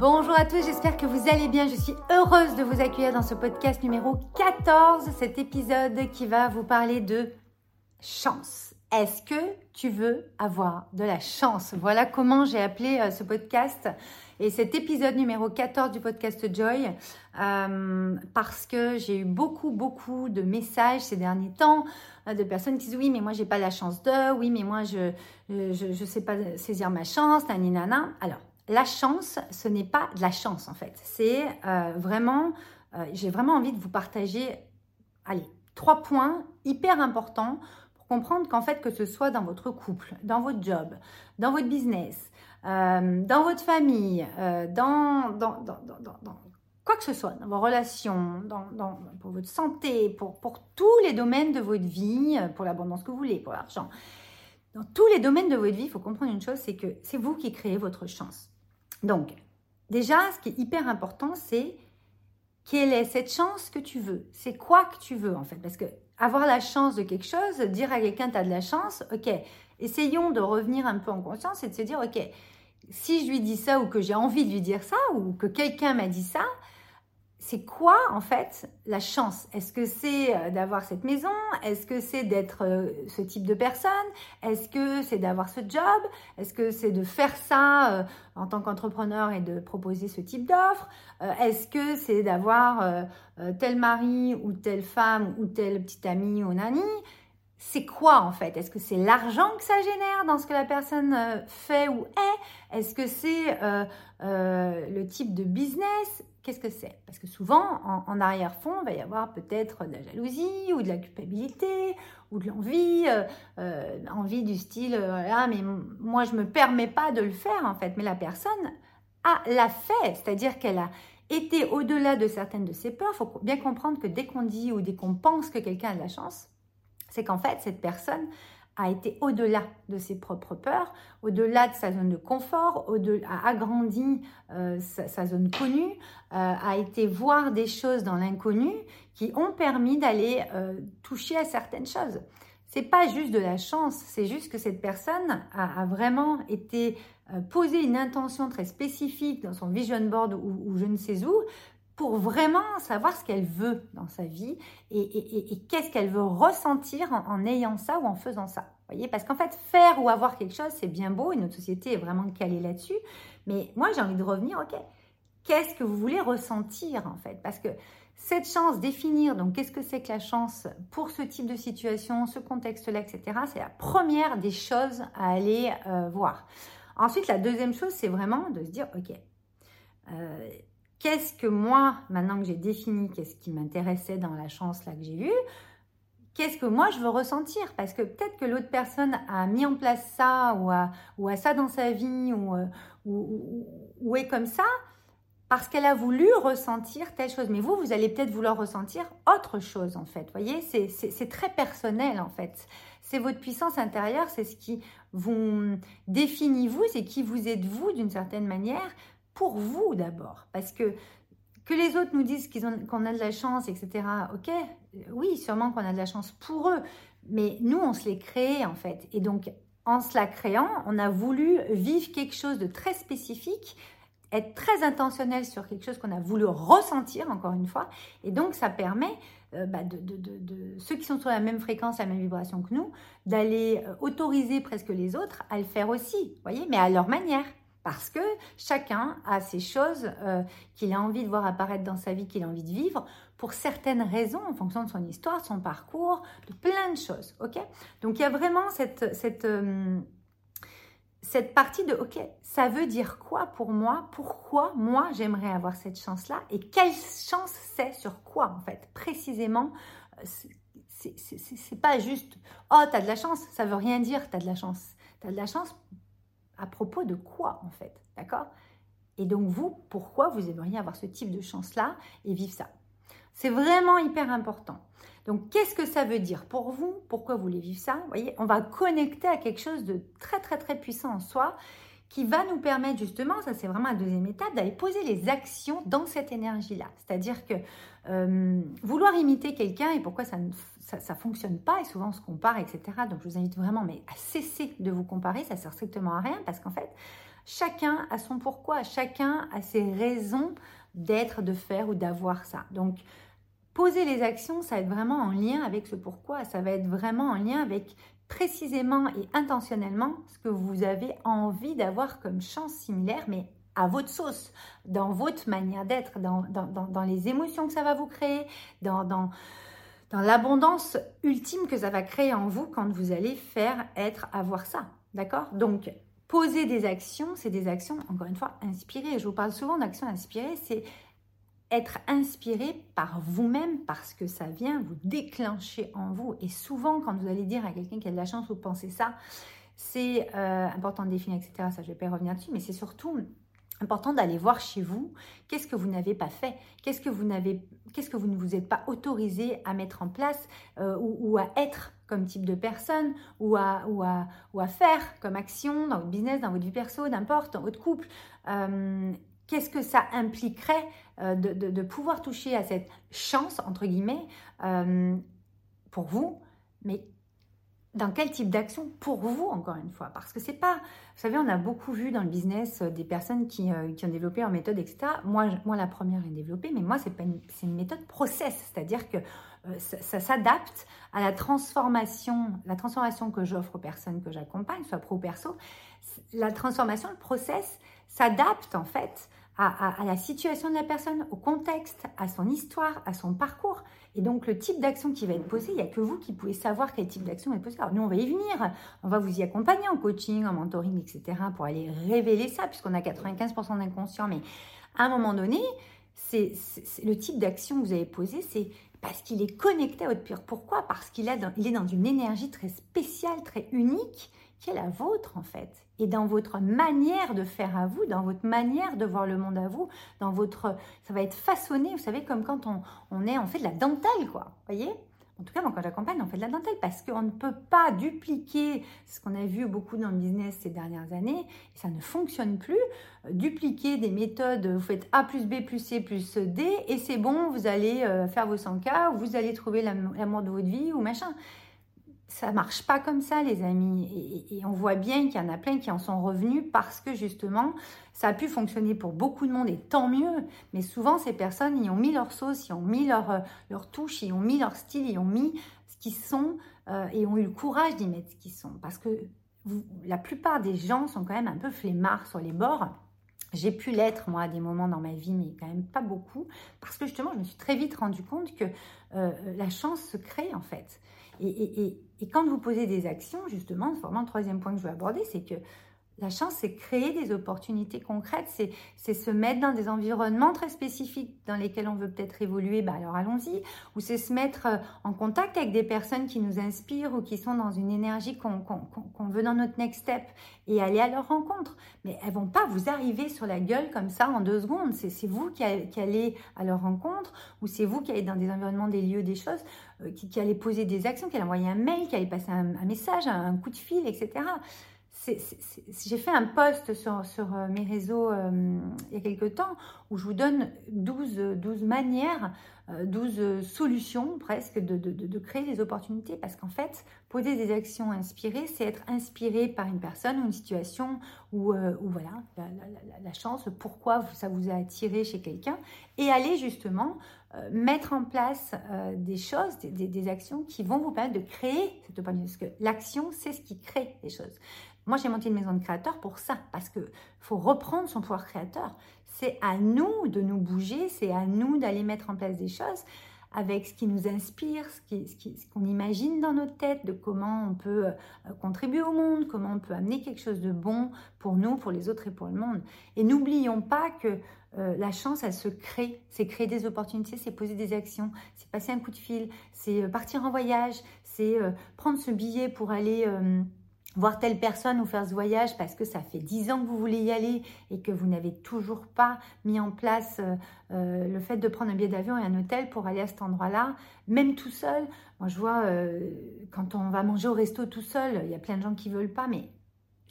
Bonjour à tous, j'espère que vous allez bien. Je suis heureuse de vous accueillir dans ce podcast numéro 14, cet épisode qui va vous parler de chance. Est-ce que tu veux avoir de la chance? Voilà comment j'ai appelé euh, ce podcast et cet épisode numéro 14 du podcast Joy euh, parce que j'ai eu beaucoup beaucoup de messages ces derniers temps euh, de personnes qui disent oui mais moi j'ai pas la chance de, oui mais moi je je, je sais pas saisir ma chance, nani nana. Alors la chance, ce n'est pas de la chance en fait. C'est vraiment, j'ai vraiment envie de vous partager, allez, trois points hyper importants comprendre qu'en fait, que ce soit dans votre couple, dans votre job, dans votre business, euh, dans votre famille, euh, dans, quoi que ce soit, dans vos relations, pour votre santé, pour, pour tous les domaines de votre vie, euh, pour l'abondance que vous voulez, pour l'argent, dans tous les domaines de votre vie, il faut comprendre une chose, c'est que c'est vous qui créez votre chance. Donc, déjà, ce qui est hyper important, c'est quelle est cette chance que tu veux. C'est quoi que tu veux en fait. Parce que avoir la chance de quelque chose, dire à quelqu'un tu as de la chance, ok, essayons de revenir un peu en conscience et de se dire, ok, si je lui dis ça ou que j'ai envie de lui dire ça ou que quelqu'un m'a dit ça, c'est quoi en fait la chance? Est-ce que c'est euh, d'avoir cette maison? Est-ce que c'est d'être euh, ce type de personne? Est-ce que c'est d'avoir ce job? Est-ce que c'est de faire ça euh, en tant qu'entrepreneur et de proposer ce type d'offre? Est-ce que c'est d'avoir tel mari ou telle femme ou telle petite amie ou nani? C'est quoi en fait? Est-ce que c'est l'argent que ça génère dans ce que la personne fait ou est? Est-ce que c'est le type de business? Qu'est-ce que c'est? Parce que souvent, en, arrière-fond, il va y avoir peut-être de la jalousie ou de la culpabilité ou de l'envie, euh, euh, envie du style, euh, voilà, mais moi je ne me permets pas de le faire en fait. Mais la personne a l'a fait, c'est-à-dire qu'elle a été au-delà de certaines de ses peurs. Il faut bien comprendre que dès qu'on dit ou dès qu'on pense que quelqu'un a de la chance, c'est qu'en fait cette personne a été au-delà de ses propres peurs, au-delà de sa zone de confort, a agrandi euh, sa, zone connue, euh, a été voir des choses dans l'inconnu qui ont permis d'aller euh, toucher à certaines choses. C'est pas juste de la chance, c'est juste que cette personne a, vraiment été poser une intention très spécifique dans son vision board ou je ne sais où pour vraiment savoir ce qu'elle veut dans sa vie et, qu'est-ce qu'elle veut ressentir en, ayant ça ou en faisant ça. Voyez Parce qu'en fait, faire ou avoir quelque chose, c'est bien beau et notre société est vraiment calée là-dessus. Mais moi, j'ai envie de revenir, ok, qu'est-ce que vous voulez ressentir en fait? Parce que cette chance, définir, donc qu'est-ce que c'est que la chance pour ce type de situation, ce contexte-là, etc., c'est la première des choses à aller euh, voir. Ensuite, la deuxième chose, c'est vraiment de se dire, ok, euh, qu'est-ce que moi, maintenant que j'ai défini qu'est-ce qui m'intéressait dans la chance là que j'ai eue, qu'est-ce que moi je veux ressentir? Parce que peut-être que l'autre personne a mis en place ça ou a, ou a ça dans sa vie ou, euh, ou, ou, est comme ça parce qu'elle a voulu ressentir telle chose. Mais vous, vous allez peut-être vouloir ressentir autre chose en fait. Vous voyez, c'est très personnel en fait. C'est votre puissance intérieure, c'est ce qui vous définit vous, c'est qui vous êtes vous d'une certaine manière pour vous d'abord. Parce que que les autres nous disent qu'on a de la chance, etc. Ok, oui, sûrement qu'on a de la chance pour eux, mais nous, on se l'est créé en fait. Et donc, en se la créant, on a voulu vivre quelque chose de très spécifique, être très intentionnel sur quelque chose qu'on a voulu ressentir, encore une fois. Et donc, ça permet euh, bah, de, de, ceux qui sont sur la même fréquence, la même vibration que nous, d'aller euh, autoriser presque les autres à le faire aussi, voyez, mais à leur manière. Parce que chacun a ces choses euh, qu'il a envie de voir apparaître dans sa vie, qu'il a envie de vivre, pour certaines raisons, en fonction de son histoire, de son parcours, de plein de choses. Ok? Donc il y a vraiment cette, cette, euh, cette partie de ok, ça veut dire quoi pour moi? Pourquoi moi j'aimerais avoir cette chance-là? Et quelle chance c'est? Sur quoi en fait? Précisément, euh, c'est pas juste oh, t'as de la chance, ça veut rien dire, t'as de la chance. T'as de la chance à propos de quoi en fait, d'accord? Et donc vous, pourquoi vous aimeriez avoir ce type de chance-là et vivre ça? C'est vraiment hyper important. Donc qu'est-ce que ça veut dire pour vous? Pourquoi vous voulez vivre ça? Voyez, on va connecter à quelque chose de très très très puissant en soi qui va nous permettre justement, ça c'est vraiment la deuxième étape, d'aller poser les actions dans cette énergie-là. C'est-à-dire que euh, vouloir imiter quelqu'un et pourquoi ça ne fonctionne pas et souvent on se compare, etc. Donc je vous invite vraiment à cesser de vous comparer, ça sert strictement à rien parce qu'en fait, chacun a son pourquoi, chacun a ses raisons d'être, de faire ou d'avoir ça. Donc, poser les actions, ça va être vraiment en lien avec ce pourquoi, ça va être vraiment en lien avec précisément et intentionnellement ce que vous avez envie d'avoir comme chance similaire, mais à votre sauce, dans votre manière d'être, dans, dans, les émotions que ça va vous créer, dans, dans, dans l'abondance ultime que ça va créer en vous quand vous allez faire être, avoir ça. D'accord? Donc, poser des actions, c'est des actions, encore une fois, inspirées. Je vous parle souvent d'actions inspirées, c'est être inspiré par vous-même parce que ça vient vous déclencher en vous. Et souvent, quand vous allez dire à quelqu'un qui a de la chance, vous pensez ça, c'est euh, important de définir, etc. Ça, je ne vais pas y revenir dessus, mais c'est surtout important d'aller voir chez vous qu'est-ce que vous n'avez pas fait, qu'est-ce que vous n'avez, qu'est-ce que vous ne vous êtes pas autorisé à mettre en place euh, ou, à être comme type de personne ou à, ou à, ou à faire comme action dans votre business, dans votre vie perso, n'importe, dans votre couple. Euh, qu'est-ce que ça impliquerait euh, de, de, pouvoir toucher à cette chance, entre guillemets, pour vous, mais dans quel type d'action pour vous, encore une fois? Parce que c'est pas, vous savez, on a beaucoup vu dans le business euh, des personnes qui, euh, qui ont développé leur méthode, etc. Moi, moi la première est développée, mais moi, c'est une, une méthode process, c'est-à-dire que euh, ça, s'adapte à la transformation, la transformation que j'offre aux personnes que j'accompagne, soit pro ou perso. La transformation, le process, s'adapte en fait à, la situation de la personne, au contexte, à son histoire, à son parcours. Et donc, le type d'action qui va être posé, il n'y a que vous qui pouvez savoir quel type d'action est posé. Alors, nous, on va y venir. On va vous y accompagner en coaching, en mentoring, etc. pour aller révéler ça, puisqu'on a 95% d'inconscient. Mais à un moment donné, c'est le type d'action que vous avez posé, c'est parce qu'il est connecté à votre pire. Pourquoi? Parce qu'il est dans une énergie très spéciale, très unique qui est la vôtre en fait. Et dans votre manière de faire à vous, dans votre manière de voir le monde à vous, dans votre, ça va être façonné, vous savez, comme quand on, on est, on fait de la dentelle, quoi. Voyez? En tout cas, moi, quand j'accompagne, on fait de la dentelle parce qu'on ne peut pas dupliquer ce qu'on a vu beaucoup dans le business ces dernières années. Ça ne fonctionne plus. Euh, dupliquer des méthodes, vous faites A plus B plus C plus D et c'est bon, vous allez euh, faire vos 100K, vous allez trouver l'amour de votre vie ou machin ça marche pas comme ça, les amis. Et, on voit bien qu'il y en a plein qui en sont revenus parce que justement, ça a pu fonctionner pour beaucoup de monde et tant mieux. Mais souvent, ces personnes, ils ont mis leur sauce, ils ont mis leur, euh, leur touche, ils ont mis leur style, ils ont mis ce qu'ils sont euh, et ont eu le courage d'y mettre ce qu'ils sont. Parce que la plupart des gens sont quand même un peu flemmards sur les bords. J'ai pu l'être, moi, à des moments dans ma vie, mais quand même pas beaucoup, parce que justement, je me suis très vite rendu compte que euh, la chance se crée, en fait. Et, quand vous posez des actions, justement, c'est vraiment le troisième point que je veux aborder, c'est que la chance, c'est créer des opportunités concrètes, c'est se mettre dans des environnements très spécifiques dans lesquels on veut peut-être évoluer, bah alors allons-y, ou c'est se mettre euh, en contact avec des personnes qui nous inspirent ou qui sont dans une énergie qu'on veut dans notre next step et aller à leur rencontre. Mais elles vont pas vous arriver sur la gueule comme ça en deux secondes, c'est vous qui, allez à leur rencontre ou c'est vous qui allez dans des environnements, des lieux, des choses, euh, qui, allez poser des actions, qui allez envoyer un mail, qui allez passer un message, un coup de fil, etc j'ai fait un post sur, euh, mes réseaux euh, il y a quelques temps où je vous donne 12, 12 manières, 12 euh, solutions presque de, de, de, créer des opportunités. Parce qu'en fait, poser des actions inspirées, c'est être inspiré par une personne ou une situation ou voilà, la, chance, pourquoi ça vous a attiré chez quelqu'un et aller justement mettre en place des choses, des, des, actions qui vont vous permettre de créer cette opportunité. Parce que l'action, c'est ce qui crée les choses. Moi, j'ai monté une maison de créateurs pour ça, parce qu'il faut reprendre son pouvoir créateur. C'est à nous de nous bouger, c'est à nous d'aller mettre en place des choses avec ce qui nous inspire, ce qu'on imagine dans notre tête, de comment on peut euh, contribuer au monde, comment on peut amener quelque chose de bon pour nous, pour les autres et pour le monde. Et n'oublions pas que euh, la chance, elle se crée. C'est créer des opportunités, c'est poser des actions, c'est passer un coup de fil, c'est euh, partir en voyage, c'est prendre ce billet pour aller voir telle personne ou faire ce voyage parce que ça fait dix ans que vous voulez y aller et que vous n'avez toujours pas mis en place euh, euh, le fait de prendre un billet d'avion et un hôtel pour aller à cet endroit-là, même tout seul. Moi, je vois euh, quand on va manger au resto tout seul, il y a plein de gens qui veulent pas, mais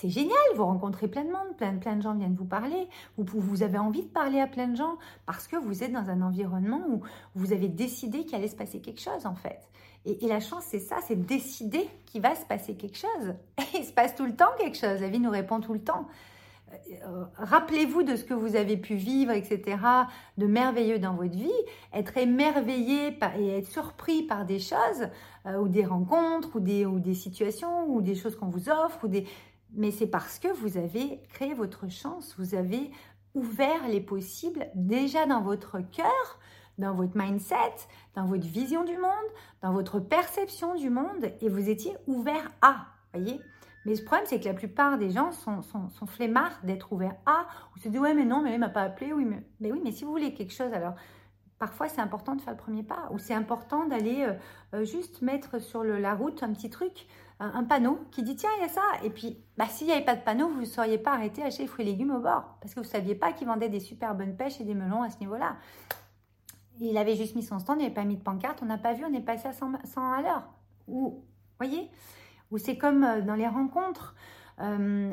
c'est génial, vous rencontrez plein de monde, plein, de gens viennent vous parler, vous, avez envie de parler à plein de gens parce que vous êtes dans un environnement où vous avez décidé qu'il allait se passer quelque chose en fait. Et, la chance, c'est ça, c'est décider qu'il va se passer quelque chose. Et il se passe tout le temps quelque chose, la vie nous répond tout le temps. euh, rappelez-vous de ce que vous avez pu vivre, etc., de merveilleux dans votre vie, être émerveillé et être surpris par des choses, euh, ou des rencontres, ou des, ou des situations, ou des choses qu'on vous offre, ou des... mais c'est parce que vous avez créé votre chance, vous avez ouvert les possibles déjà dans votre cœur, dans votre mindset, dans votre vision du monde, dans votre perception du monde, et vous étiez ouvert à, voyez. Mais le problème, c'est que la plupart des gens sont, sont, flemmards d'être ouverts à, ou se disent ouais, mais non, mais il m'a pas appelé, oui, mais, mais oui, mais si vous voulez quelque chose, alors parfois c'est important de faire le premier pas, ou c'est important d'aller euh, euh, juste mettre sur la route un petit truc, un, panneau qui dit tiens, il y a ça, et puis bah, s'il n'y avait pas de panneau, vous ne seriez pas arrêté à acheter fruits et légumes au bord, parce que vous ne saviez pas qu'ils vendaient des super bonnes pêches et des melons à ce niveau-là. Il avait juste mis son stand, il n'avait pas mis de pancarte, on n'a pas vu, on est passé à 100, 100 à l'heure. Ou, voyez? Ou c'est comme euh, dans les rencontres.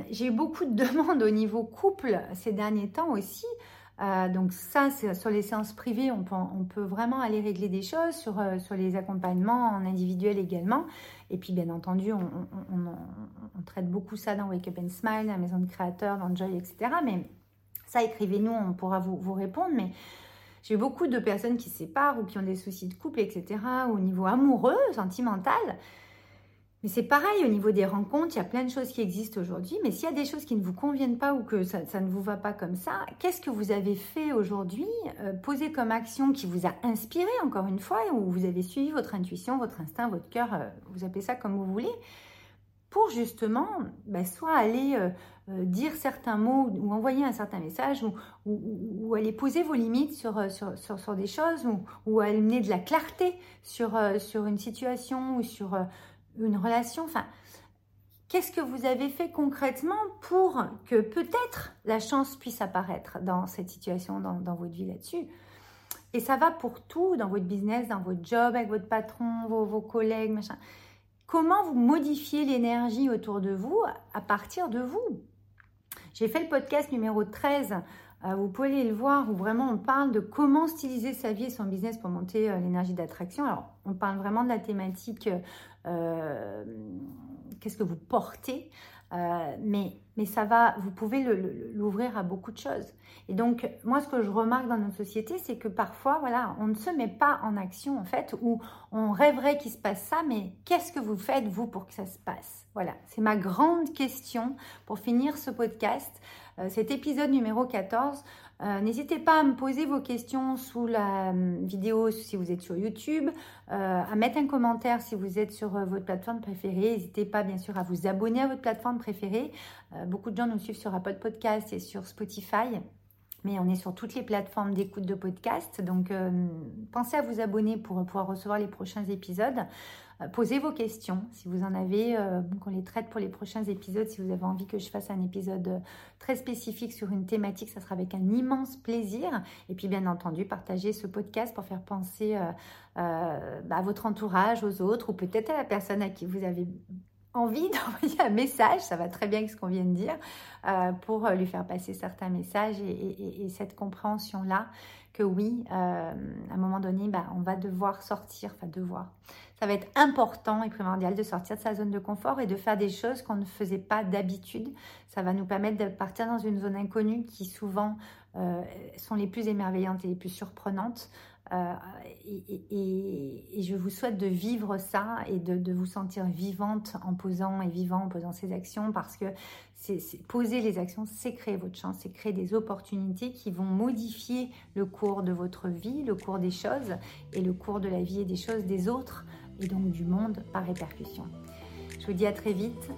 J'ai eu beaucoup de demandes au niveau couple ces derniers temps aussi. Euh, donc ça, sur les séances privées, on peut, vraiment aller régler des choses sur, sur les accompagnements en individuel également. Et puis bien entendu, on, on, traite beaucoup ça dans Wake Up and Smile, la maison de créateurs, dans Joy, etc. Mais ça, écrivez-nous, on pourra vous, vous répondre. Mais j'ai beaucoup de personnes qui se séparent ou qui ont des soucis de couple, etc. au niveau amoureux, sentimental. Mais c'est pareil au niveau des rencontres, il y a plein de choses qui existent aujourd'hui, mais s'il y a des choses qui ne vous conviennent pas ou que ça, ne vous va pas comme ça, qu'est-ce que vous avez fait aujourd'hui euh, Posez comme action qui vous a inspiré, encore une fois, ou vous avez suivi votre intuition, votre instinct, votre cœur, euh, vous appelez ça comme vous voulez, pour justement bah, soit aller euh, dire certains mots ou envoyer un certain message ou, aller poser vos limites sur, sur, sur, des choses ou, ou amener de la clarté sur, sur une situation ou sur une relation. Enfin, qu'est-ce que vous avez fait concrètement pour que peut-être la chance puisse apparaître dans cette situation, dans, votre vie là-dessus? Et ça va pour tout, dans votre business, dans votre job, avec votre patron, vos, vos collègues, machin. Comment vous modifiez l'énergie autour de vous à partir de vous? J'ai fait le podcast numéro 13 euh, vous pouvez aller le voir où vraiment on parle de comment styliser sa vie et son business pour monter euh, l'énergie d'attraction. Alors, on parle vraiment de la thématique euh, qu'est-ce que vous portez, mais, mais ça va, vous pouvez l'ouvrir à beaucoup de choses. Et donc, moi, ce que je remarque dans notre société, c'est que parfois, voilà, on ne se met pas en action, en fait, ou on rêverait qu'il se passe ça, mais qu'est-ce que vous faites, vous, pour que ça se passe? Voilà, c'est ma grande question pour finir ce podcast. Euh, cet épisode numéro 14. Euh, n'hésitez pas à me poser vos questions sous la euh, vidéo si vous êtes sur YouTube, à mettre un commentaire si vous êtes sur votre plateforme préférée. N'hésitez pas bien sûr à vous abonner à votre plateforme préférée. beaucoup de gens nous suivent sur Apple Podcast et sur Spotify. Mais on est sur toutes les plateformes d'écoute de podcast. Donc, pensez à vous abonner pour pouvoir recevoir les prochains épisodes. Euh, posez vos questions si vous en avez, euh, qu'on les traite pour les prochains épisodes. Si vous avez envie que je fasse un épisode euh, très spécifique sur une thématique, ça sera avec un immense plaisir. Et puis bien entendu, partagez ce podcast pour faire penser bah, à votre entourage, aux autres, ou peut-être à la personne à qui vous avez envie d'envoyer un message, ça va très bien avec ce qu'on vient de dire, pour lui faire passer certains messages et cette compréhension-là oui, euh, à un moment donné, bah, on va devoir sortir, enfin devoir. Ça va être important et primordial de sortir de sa zone de confort et de faire des choses qu'on ne faisait pas d'habitude. Ça va nous permettre de partir dans une zone inconnue qui souvent euh, sont les plus émerveillantes et les plus surprenantes. Euh, et, je vous souhaite de vivre ça et de, vous sentir vivante en posant et vivant en posant ces actions parce que poser les actions, c'est créer votre chance, c'est créer des opportunités qui vont modifier le cours de votre vie, le cours des choses et le cours de la vie et des choses des autres et donc du monde par répercussion. Je vous dis à très vite.